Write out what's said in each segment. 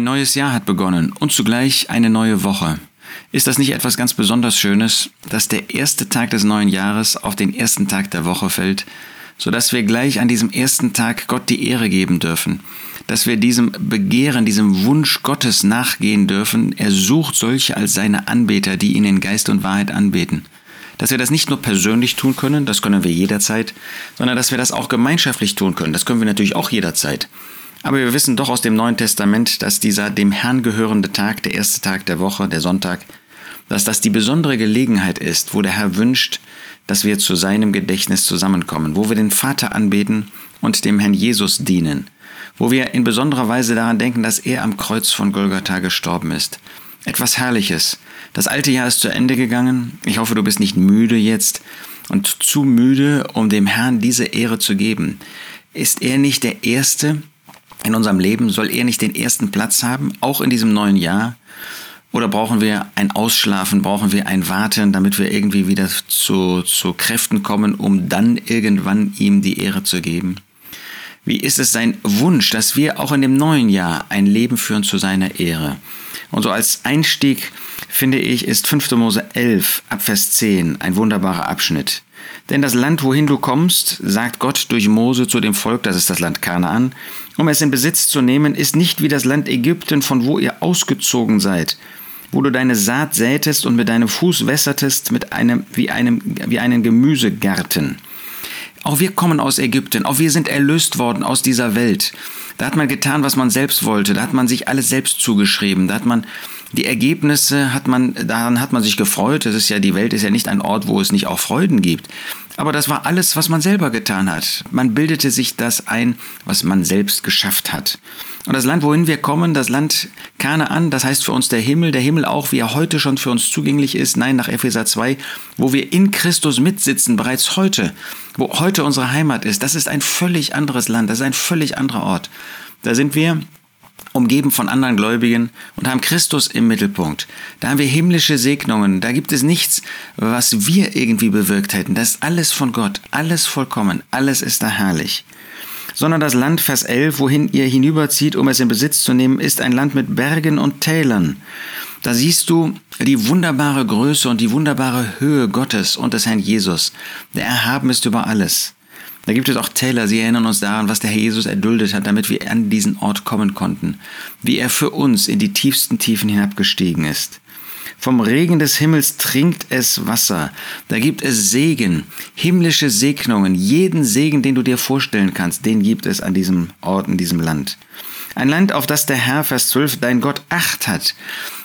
Ein neues Jahr hat begonnen und zugleich eine neue Woche. Ist das nicht etwas ganz besonders Schönes, dass der erste Tag des neuen Jahres auf den ersten Tag der Woche fällt, sodass wir gleich an diesem ersten Tag Gott die Ehre geben dürfen, dass wir diesem Begehren, diesem Wunsch Gottes nachgehen dürfen, er sucht solche als seine Anbeter, die ihn in Geist und Wahrheit anbeten. Dass wir das nicht nur persönlich tun können, das können wir jederzeit, sondern dass wir das auch gemeinschaftlich tun können, das können wir natürlich auch jederzeit. Aber wir wissen doch aus dem Neuen Testament, dass dieser dem Herrn gehörende Tag, der erste Tag der Woche, der Sonntag, dass das die besondere Gelegenheit ist, wo der Herr wünscht, dass wir zu seinem Gedächtnis zusammenkommen, wo wir den Vater anbeten und dem Herrn Jesus dienen, wo wir in besonderer Weise daran denken, dass er am Kreuz von Golgatha gestorben ist. Etwas Herrliches. Das alte Jahr ist zu Ende gegangen. Ich hoffe, du bist nicht müde jetzt und zu müde, um dem Herrn diese Ehre zu geben. Ist er nicht der Erste, in unserem Leben? Soll er nicht den ersten Platz haben, auch in diesem neuen Jahr? Oder brauchen wir ein Ausschlafen, brauchen wir ein Warten, damit wir irgendwie wieder zu, zu Kräften kommen, um dann irgendwann ihm die Ehre zu geben? Wie ist es sein Wunsch, dass wir auch in dem neuen Jahr ein Leben führen zu seiner Ehre? Und so als Einstieg finde ich, ist 5. Mose 11 Abvers 10 ein wunderbarer Abschnitt. Denn das Land, wohin du kommst, sagt Gott durch Mose zu dem Volk, das ist das Land Kanaan, um es in Besitz zu nehmen, ist nicht wie das Land Ägypten, von wo ihr ausgezogen seid, wo du deine Saat sätest und mit deinem Fuß wässertest mit einem, wie, einem, wie einen Gemüsegarten. Auch wir kommen aus Ägypten, auch wir sind erlöst worden aus dieser Welt. Da hat man getan, was man selbst wollte, da hat man sich alles selbst zugeschrieben, da hat man die Ergebnisse hat man, daran hat man sich gefreut. Das ist ja, die Welt ist ja nicht ein Ort, wo es nicht auch Freuden gibt. Aber das war alles, was man selber getan hat. Man bildete sich das ein, was man selbst geschafft hat. Und das Land, wohin wir kommen, das Land Kanaan, das heißt für uns der Himmel, der Himmel auch, wie er heute schon für uns zugänglich ist, nein, nach Epheser 2, wo wir in Christus mitsitzen, bereits heute, wo heute unsere Heimat ist, das ist ein völlig anderes Land, das ist ein völlig anderer Ort. Da sind wir umgeben von anderen Gläubigen und haben Christus im Mittelpunkt. Da haben wir himmlische Segnungen. Da gibt es nichts, was wir irgendwie bewirkt hätten. Das ist alles von Gott, alles vollkommen, alles ist da herrlich. Sondern das Land, Vers 11, wohin ihr hinüberzieht, um es in Besitz zu nehmen, ist ein Land mit Bergen und Tälern. Da siehst du die wunderbare Größe und die wunderbare Höhe Gottes und des Herrn Jesus. Der Erhaben ist über alles. Da gibt es auch Täler, sie erinnern uns daran, was der Herr Jesus erduldet hat, damit wir an diesen Ort kommen konnten, wie er für uns in die tiefsten Tiefen hinabgestiegen ist. Vom Regen des Himmels trinkt es Wasser. Da gibt es Segen, himmlische Segnungen. Jeden Segen, den du dir vorstellen kannst, den gibt es an diesem Ort, in diesem Land. Ein Land, auf das der Herr, Vers 12, dein Gott acht hat.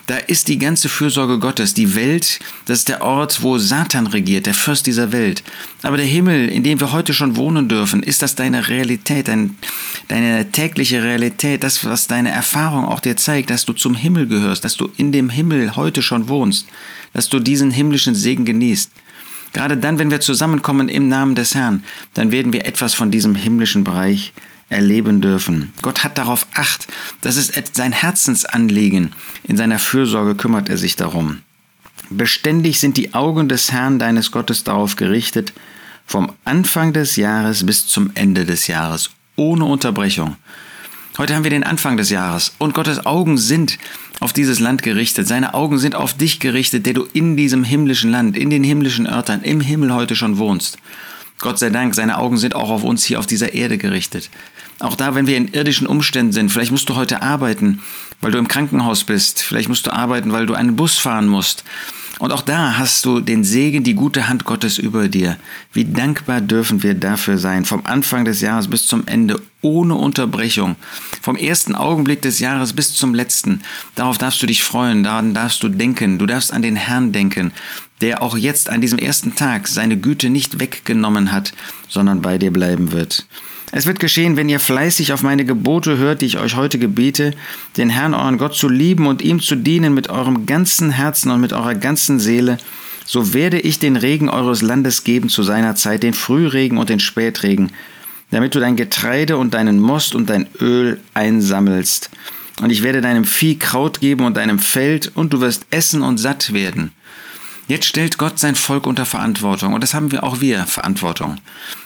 Da ist die ganze Fürsorge Gottes. Die Welt, das ist der Ort, wo Satan regiert, der Fürst dieser Welt. Aber der Himmel, in dem wir heute schon wohnen dürfen, ist das deine Realität, dein, deine tägliche Realität, das, was deine Erfahrung auch dir zeigt, dass du zum Himmel gehörst, dass du in dem Himmel heute schon wohnst, dass du diesen himmlischen Segen genießt. Gerade dann, wenn wir zusammenkommen im Namen des Herrn, dann werden wir etwas von diesem himmlischen Bereich erleben dürfen. Gott hat darauf Acht. Das ist sein Herzensanliegen. In seiner Fürsorge kümmert er sich darum. Beständig sind die Augen des Herrn deines Gottes darauf gerichtet, vom Anfang des Jahres bis zum Ende des Jahres, ohne Unterbrechung. Heute haben wir den Anfang des Jahres und Gottes Augen sind auf dieses Land gerichtet. Seine Augen sind auf dich gerichtet, der du in diesem himmlischen Land, in den himmlischen Örtern, im Himmel heute schon wohnst. Gott sei Dank, seine Augen sind auch auf uns hier auf dieser Erde gerichtet. Auch da, wenn wir in irdischen Umständen sind, vielleicht musst du heute arbeiten, weil du im Krankenhaus bist, vielleicht musst du arbeiten, weil du einen Bus fahren musst. Und auch da hast du den Segen, die gute Hand Gottes über dir. Wie dankbar dürfen wir dafür sein, vom Anfang des Jahres bis zum Ende, ohne Unterbrechung. Vom ersten Augenblick des Jahres bis zum letzten. Darauf darfst du dich freuen, daran darfst du denken, du darfst an den Herrn denken, der auch jetzt an diesem ersten Tag seine Güte nicht weggenommen hat, sondern bei dir bleiben wird. Es wird geschehen, wenn ihr fleißig auf meine Gebote hört, die ich euch heute gebete, den Herrn euren Gott zu lieben und ihm zu dienen mit eurem ganzen Herzen und mit eurer ganzen Seele, so werde ich den Regen eures Landes geben zu seiner Zeit, den Frühregen und den Spätregen, damit du dein Getreide und deinen Most und dein Öl einsammelst. Und ich werde deinem Vieh Kraut geben und deinem Feld, und du wirst essen und satt werden. Jetzt stellt Gott sein Volk unter Verantwortung und das haben wir auch wir, Verantwortung.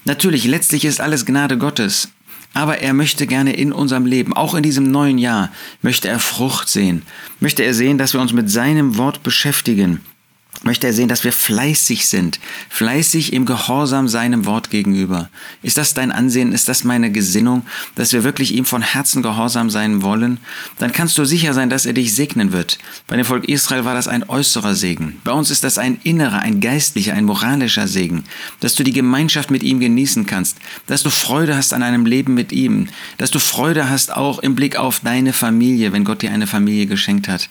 Natürlich, letztlich ist alles Gnade Gottes. Aber er möchte gerne in unserem Leben, auch in diesem neuen Jahr, möchte er Frucht sehen. Möchte er sehen, dass wir uns mit seinem Wort beschäftigen möchte er sehen, dass wir fleißig sind, fleißig im Gehorsam seinem Wort gegenüber. Ist das dein Ansehen, ist das meine Gesinnung, dass wir wirklich ihm von Herzen gehorsam sein wollen? Dann kannst du sicher sein, dass er dich segnen wird. Bei dem Volk Israel war das ein äußerer Segen. Bei uns ist das ein innerer, ein geistlicher, ein moralischer Segen, dass du die Gemeinschaft mit ihm genießen kannst, dass du Freude hast an einem Leben mit ihm, dass du Freude hast auch im Blick auf deine Familie, wenn Gott dir eine Familie geschenkt hat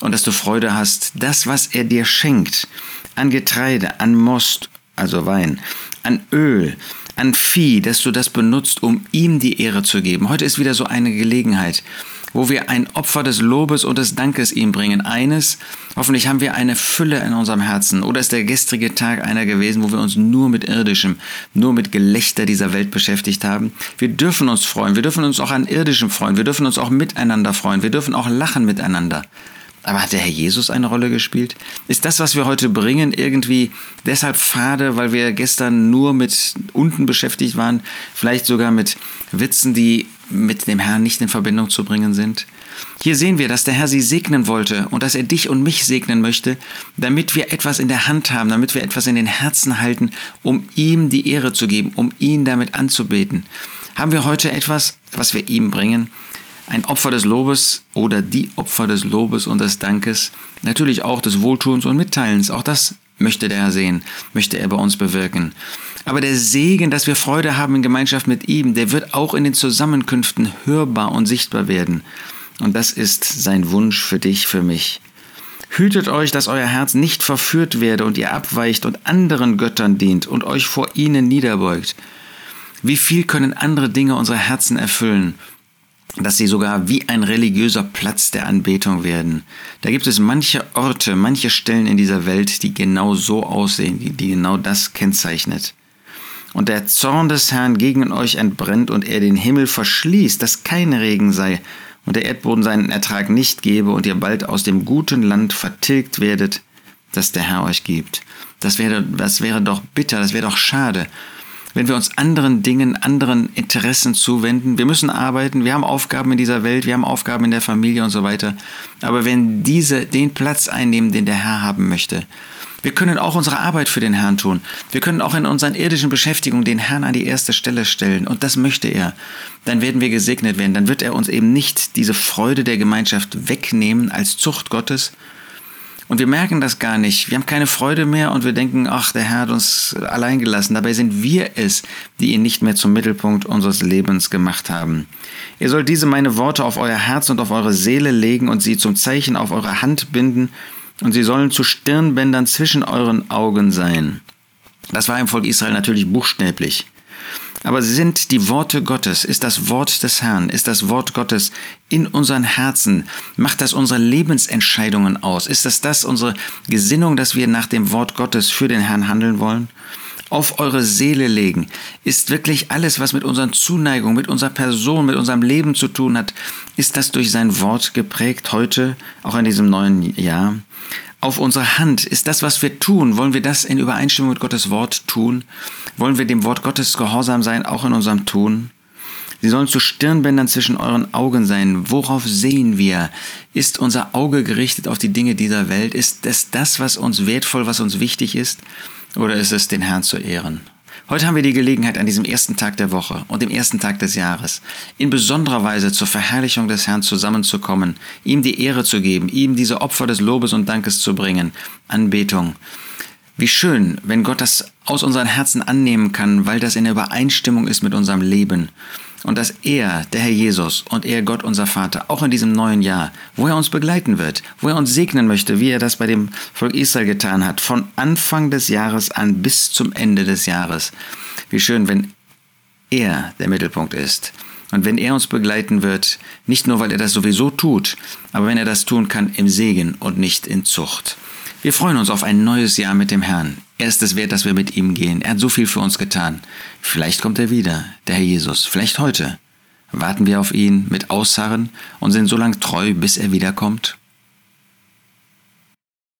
und dass du Freude hast, das, was er dir schenkt, an Getreide, an Most, also Wein, an Öl, an Vieh, dass du das benutzt, um ihm die Ehre zu geben. Heute ist wieder so eine Gelegenheit, wo wir ein Opfer des Lobes und des Dankes ihm bringen. Eines, hoffentlich haben wir eine Fülle in unserem Herzen. Oder ist der gestrige Tag einer gewesen, wo wir uns nur mit irdischem, nur mit Gelächter dieser Welt beschäftigt haben? Wir dürfen uns freuen. Wir dürfen uns auch an irdischem freuen. Wir dürfen uns auch miteinander freuen. Wir dürfen auch lachen miteinander. Aber hat der Herr Jesus eine Rolle gespielt? Ist das, was wir heute bringen, irgendwie deshalb fade, weil wir gestern nur mit unten beschäftigt waren, vielleicht sogar mit Witzen, die mit dem Herrn nicht in Verbindung zu bringen sind? Hier sehen wir, dass der Herr sie segnen wollte und dass er dich und mich segnen möchte, damit wir etwas in der Hand haben, damit wir etwas in den Herzen halten, um ihm die Ehre zu geben, um ihn damit anzubeten. Haben wir heute etwas, was wir ihm bringen? Ein Opfer des Lobes oder die Opfer des Lobes und des Dankes, natürlich auch des Wohltuns und Mitteilens. Auch das möchte der Herr sehen, möchte er bei uns bewirken. Aber der Segen, dass wir Freude haben in Gemeinschaft mit ihm, der wird auch in den Zusammenkünften hörbar und sichtbar werden. Und das ist sein Wunsch für dich, für mich. Hütet euch, dass euer Herz nicht verführt werde und ihr abweicht und anderen Göttern dient und euch vor ihnen niederbeugt. Wie viel können andere Dinge unsere Herzen erfüllen? Dass sie sogar wie ein religiöser Platz der Anbetung werden. Da gibt es manche Orte, manche Stellen in dieser Welt, die genau so aussehen, die, die genau das kennzeichnet. Und der Zorn des Herrn gegen euch entbrennt und er den Himmel verschließt, dass kein Regen sei und der Erdboden seinen Ertrag nicht gebe und ihr bald aus dem guten Land vertilgt werdet, das der Herr euch gibt. Das wäre, das wäre doch bitter, das wäre doch schade wenn wir uns anderen Dingen, anderen Interessen zuwenden. Wir müssen arbeiten, wir haben Aufgaben in dieser Welt, wir haben Aufgaben in der Familie und so weiter. Aber wenn diese den Platz einnehmen, den der Herr haben möchte, wir können auch unsere Arbeit für den Herrn tun. Wir können auch in unseren irdischen Beschäftigungen den Herrn an die erste Stelle stellen. Und das möchte er. Dann werden wir gesegnet werden. Dann wird er uns eben nicht diese Freude der Gemeinschaft wegnehmen als Zucht Gottes, und wir merken das gar nicht. Wir haben keine Freude mehr und wir denken, ach, der Herr hat uns allein gelassen. Dabei sind wir es, die ihn nicht mehr zum Mittelpunkt unseres Lebens gemacht haben. Ihr sollt diese meine Worte auf euer Herz und auf eure Seele legen und sie zum Zeichen auf eure Hand binden und sie sollen zu Stirnbändern zwischen euren Augen sein. Das war im Volk Israel natürlich buchstäblich. Aber sind die Worte Gottes, ist das Wort des Herrn, ist das Wort Gottes in unseren Herzen, macht das unsere Lebensentscheidungen aus? Ist das das unsere Gesinnung, dass wir nach dem Wort Gottes für den Herrn handeln wollen? auf eure Seele legen, ist wirklich alles, was mit unseren Zuneigung, mit unserer Person, mit unserem Leben zu tun hat, ist das durch sein Wort geprägt heute, auch in diesem neuen Jahr? Auf unsere Hand? Ist das, was wir tun, wollen wir das in Übereinstimmung mit Gottes Wort tun? Wollen wir dem Wort Gottes gehorsam sein, auch in unserem Tun? Sie sollen zu Stirnbändern zwischen euren Augen sein. Worauf sehen wir? Ist unser Auge gerichtet auf die Dinge dieser Welt? Ist es das, was uns wertvoll, was uns wichtig ist? Oder ist es den Herrn zu ehren? Heute haben wir die Gelegenheit, an diesem ersten Tag der Woche und dem ersten Tag des Jahres in besonderer Weise zur Verherrlichung des Herrn zusammenzukommen, ihm die Ehre zu geben, ihm diese Opfer des Lobes und Dankes zu bringen, Anbetung. Wie schön, wenn Gott das aus unseren Herzen annehmen kann, weil das in Übereinstimmung ist mit unserem Leben und dass er, der Herr Jesus und er, Gott, unser Vater, auch in diesem neuen Jahr, wo er uns begleiten wird, wo er uns segnen möchte, wie er das bei dem Volk Israel getan hat, von Anfang des Jahres an bis zum Ende des Jahres. Wie schön, wenn er der Mittelpunkt ist. Und wenn er uns begleiten wird, nicht nur weil er das sowieso tut, aber wenn er das tun kann im Segen und nicht in Zucht. Wir freuen uns auf ein neues Jahr mit dem Herrn. Er ist es wert, dass wir mit ihm gehen. Er hat so viel für uns getan. Vielleicht kommt er wieder, der Herr Jesus, vielleicht heute. Warten wir auf ihn mit Ausharren und sind so lang treu, bis er wiederkommt?